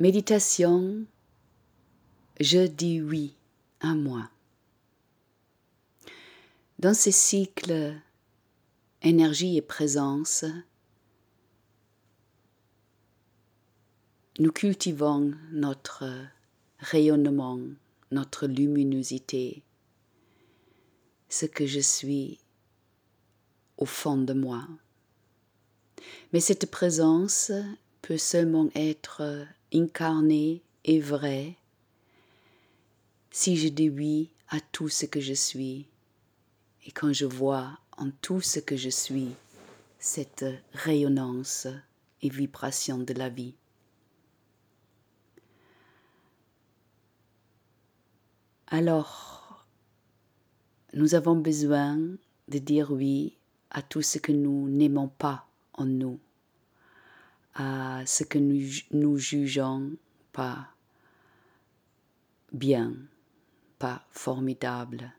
Méditation, je dis oui à moi. Dans ces cycles énergie et présence, nous cultivons notre rayonnement, notre luminosité, ce que je suis au fond de moi. Mais cette présence peut seulement être incarnée et vraie si je dis oui à tout ce que je suis et quand je vois en tout ce que je suis cette rayonnance et vibration de la vie. Alors, nous avons besoin de dire oui à tout ce que nous n'aimons pas en nous, à ce que nous, nous jugeons pas bien, pas formidable.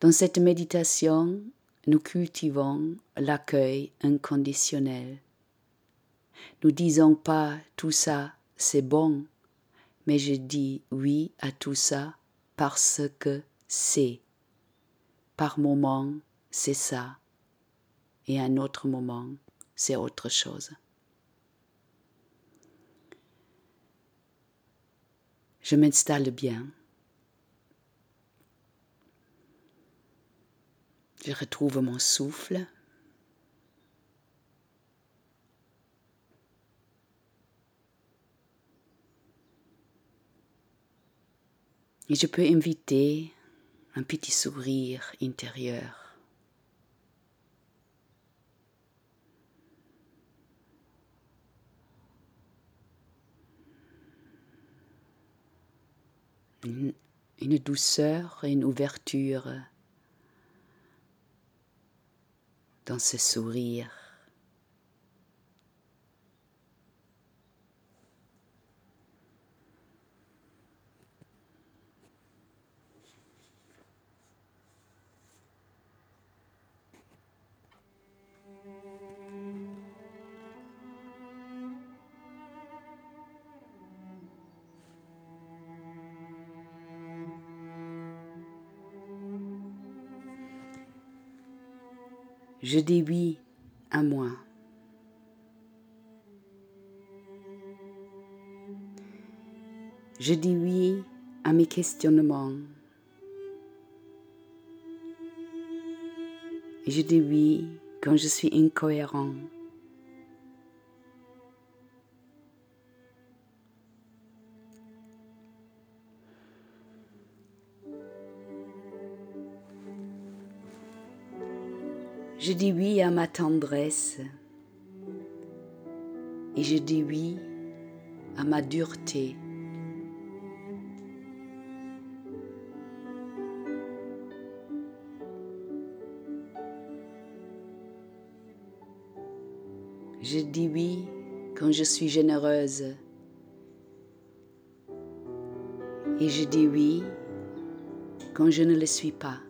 Dans cette méditation, nous cultivons l'accueil inconditionnel. Nous disons pas tout ça, c'est bon, mais je dis oui à tout ça parce que c'est. Par moment, c'est ça, et un autre moment, c'est autre chose. Je m'installe bien. Je retrouve mon souffle. Et je peux inviter un petit sourire intérieur. Une, douceur et une ouverture dans ce sourire. Je dis oui à moi. Je dis oui à mes questionnements. Je dis oui quand je suis incohérent. Je dis oui à ma tendresse et je dis oui à ma dureté. Je dis oui quand je suis généreuse et je dis oui quand je ne le suis pas.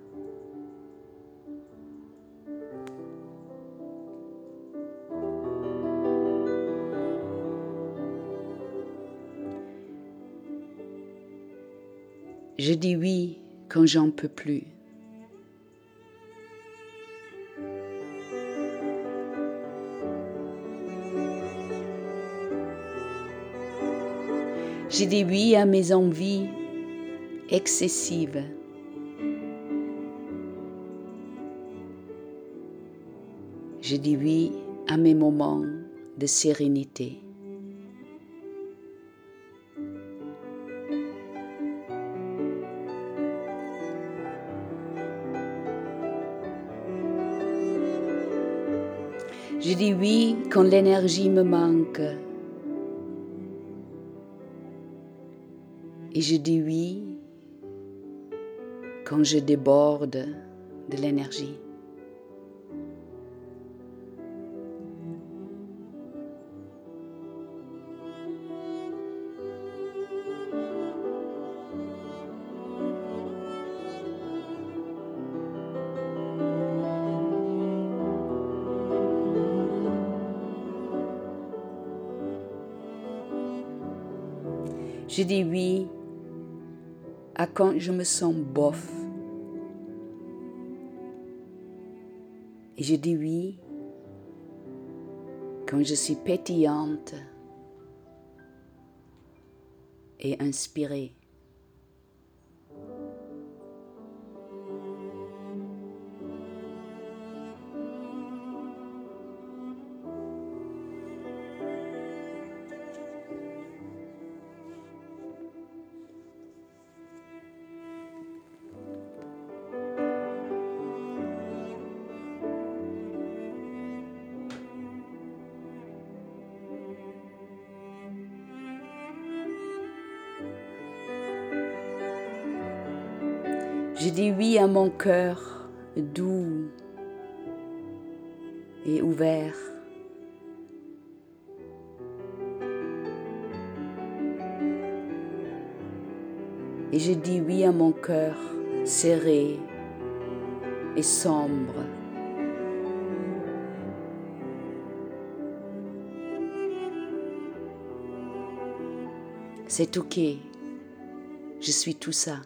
Je dis oui quand j'en peux plus. Je dis oui à mes envies excessives. Je dis oui à mes moments de sérénité. Dis oui quand l'énergie me manque. Et je dis oui quand je déborde de l'énergie. Je dis oui à quand je me sens bof. Et je dis oui quand je suis pétillante et inspirée. Mon cœur doux et ouvert. Et je dis oui à mon cœur serré et sombre. C'est ok, je suis tout ça.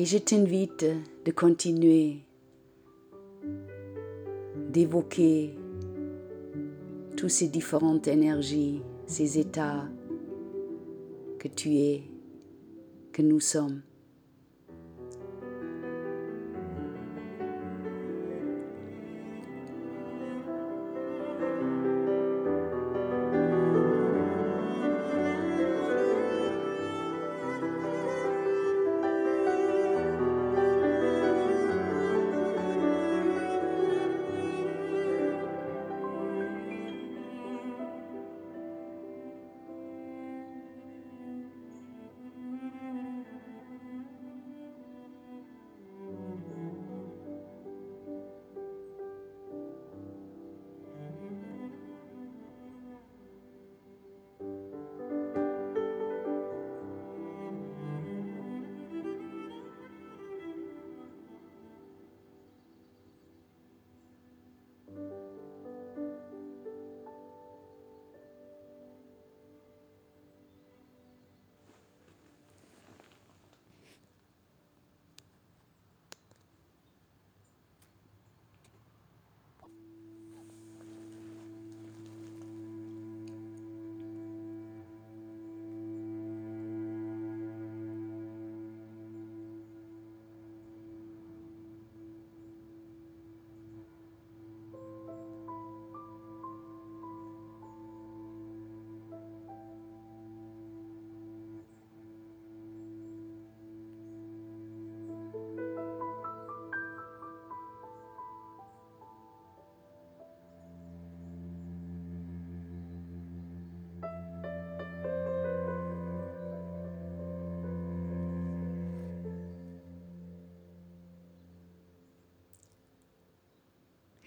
Et je t'invite de continuer d'évoquer toutes ces différentes énergies, ces états que tu es, que nous sommes.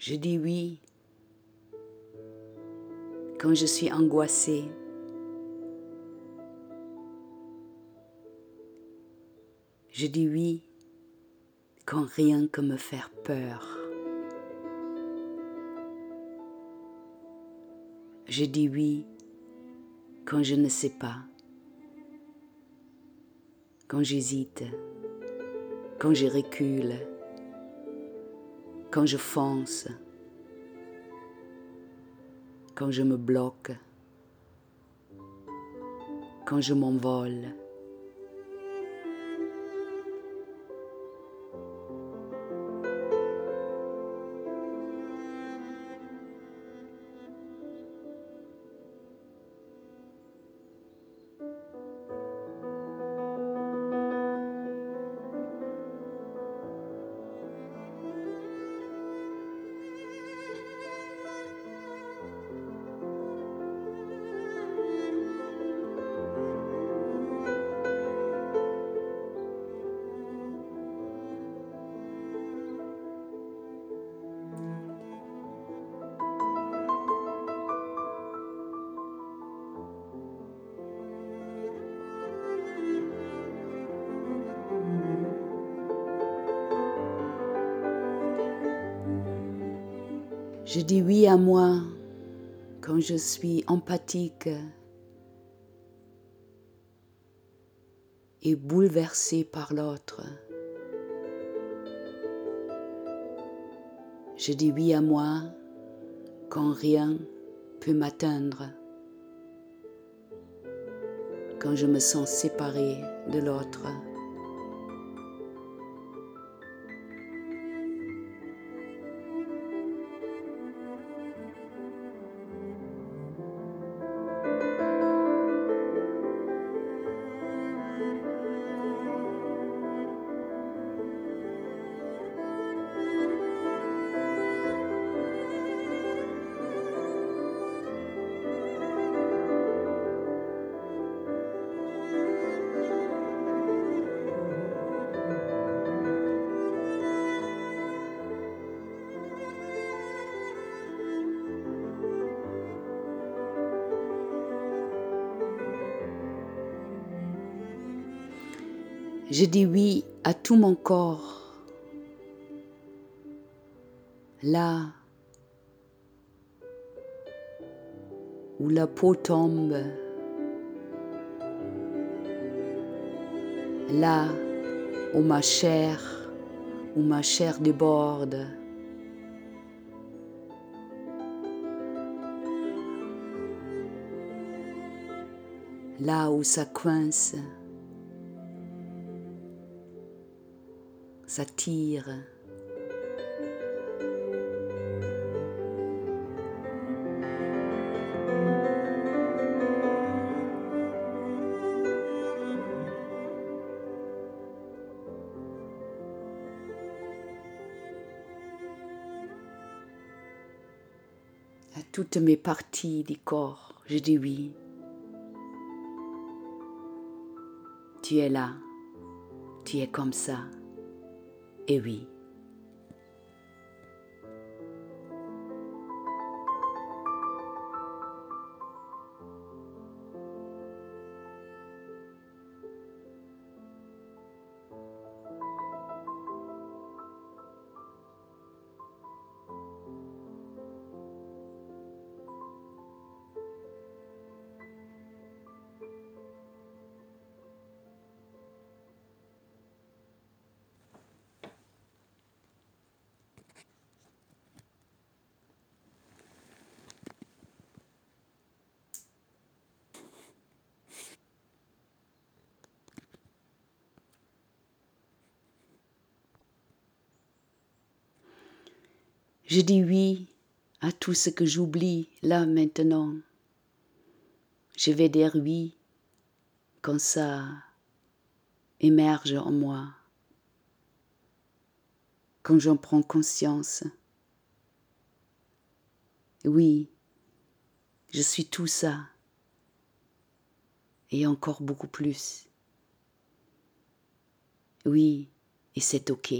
Je dis oui quand je suis angoissée. Je dis oui quand rien que me faire peur. Je dis oui quand je ne sais pas, quand j'hésite, quand je recule quand je fonce, quand je me bloque, quand je m'envole. Je dis oui à moi quand je suis empathique et bouleversé par l'autre. Je dis oui à moi quand rien peut m'atteindre, quand je me sens séparé de l'autre. Je dis oui à tout mon corps. Là où la peau tombe, là où ma chair, où ma chair déborde. Là où ça coince. À toutes mes parties du corps, je dis oui. Tu es là, tu es comme ça. Et oui. Je dis oui à tout ce que j'oublie là maintenant. Je vais dire oui quand ça émerge en moi, quand j'en prends conscience. Oui, je suis tout ça et encore beaucoup plus. Oui, et c'est OK.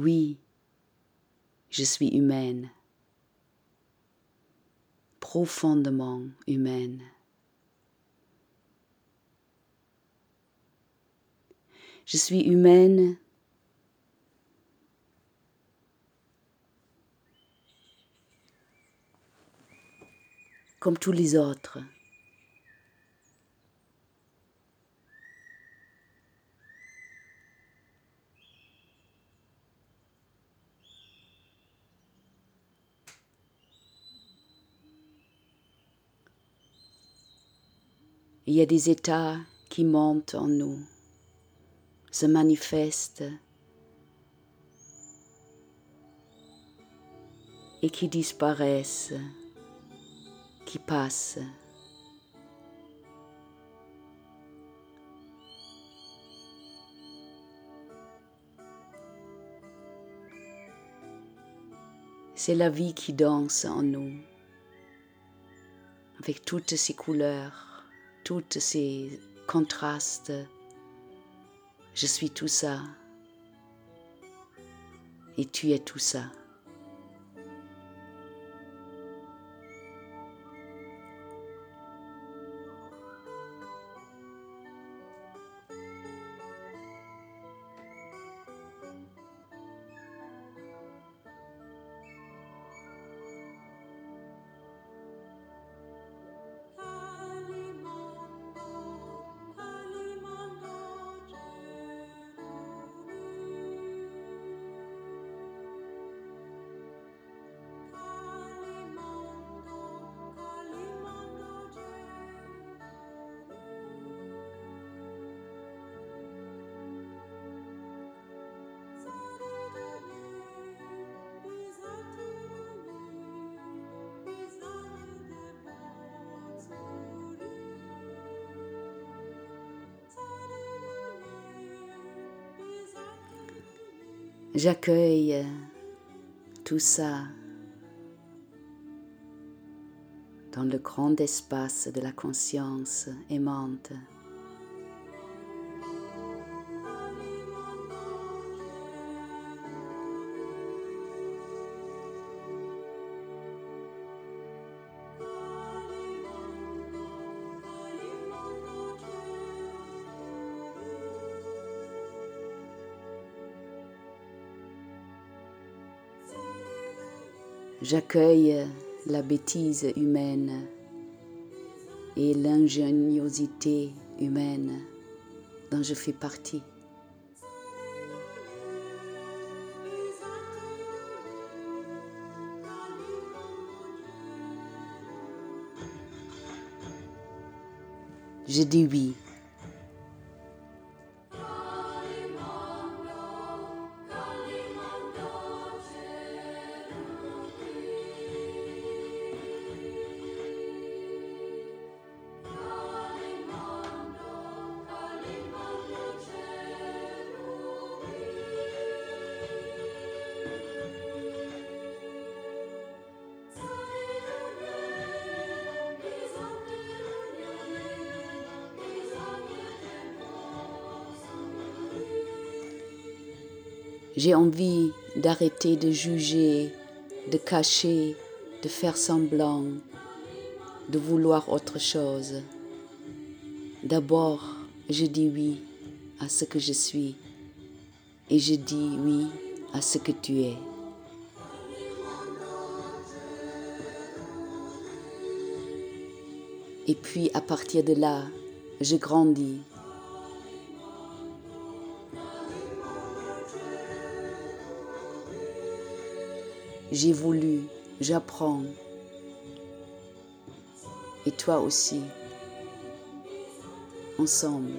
Oui, je suis humaine, profondément humaine. Je suis humaine comme tous les autres. Il y a des états qui montent en nous, se manifestent et qui disparaissent, qui passent. C'est la vie qui danse en nous, avec toutes ses couleurs toutes ces contrastes. Je suis tout ça. Et tu es tout ça. J'accueille tout ça dans le grand espace de la conscience aimante. J'accueille la bêtise humaine et l'ingéniosité humaine dont je fais partie. Je dis oui. J'ai envie d'arrêter de juger, de cacher, de faire semblant, de vouloir autre chose. D'abord, je dis oui à ce que je suis et je dis oui à ce que tu es. Et puis à partir de là, je grandis J'évolue, j'apprends. Et toi aussi. Ensemble.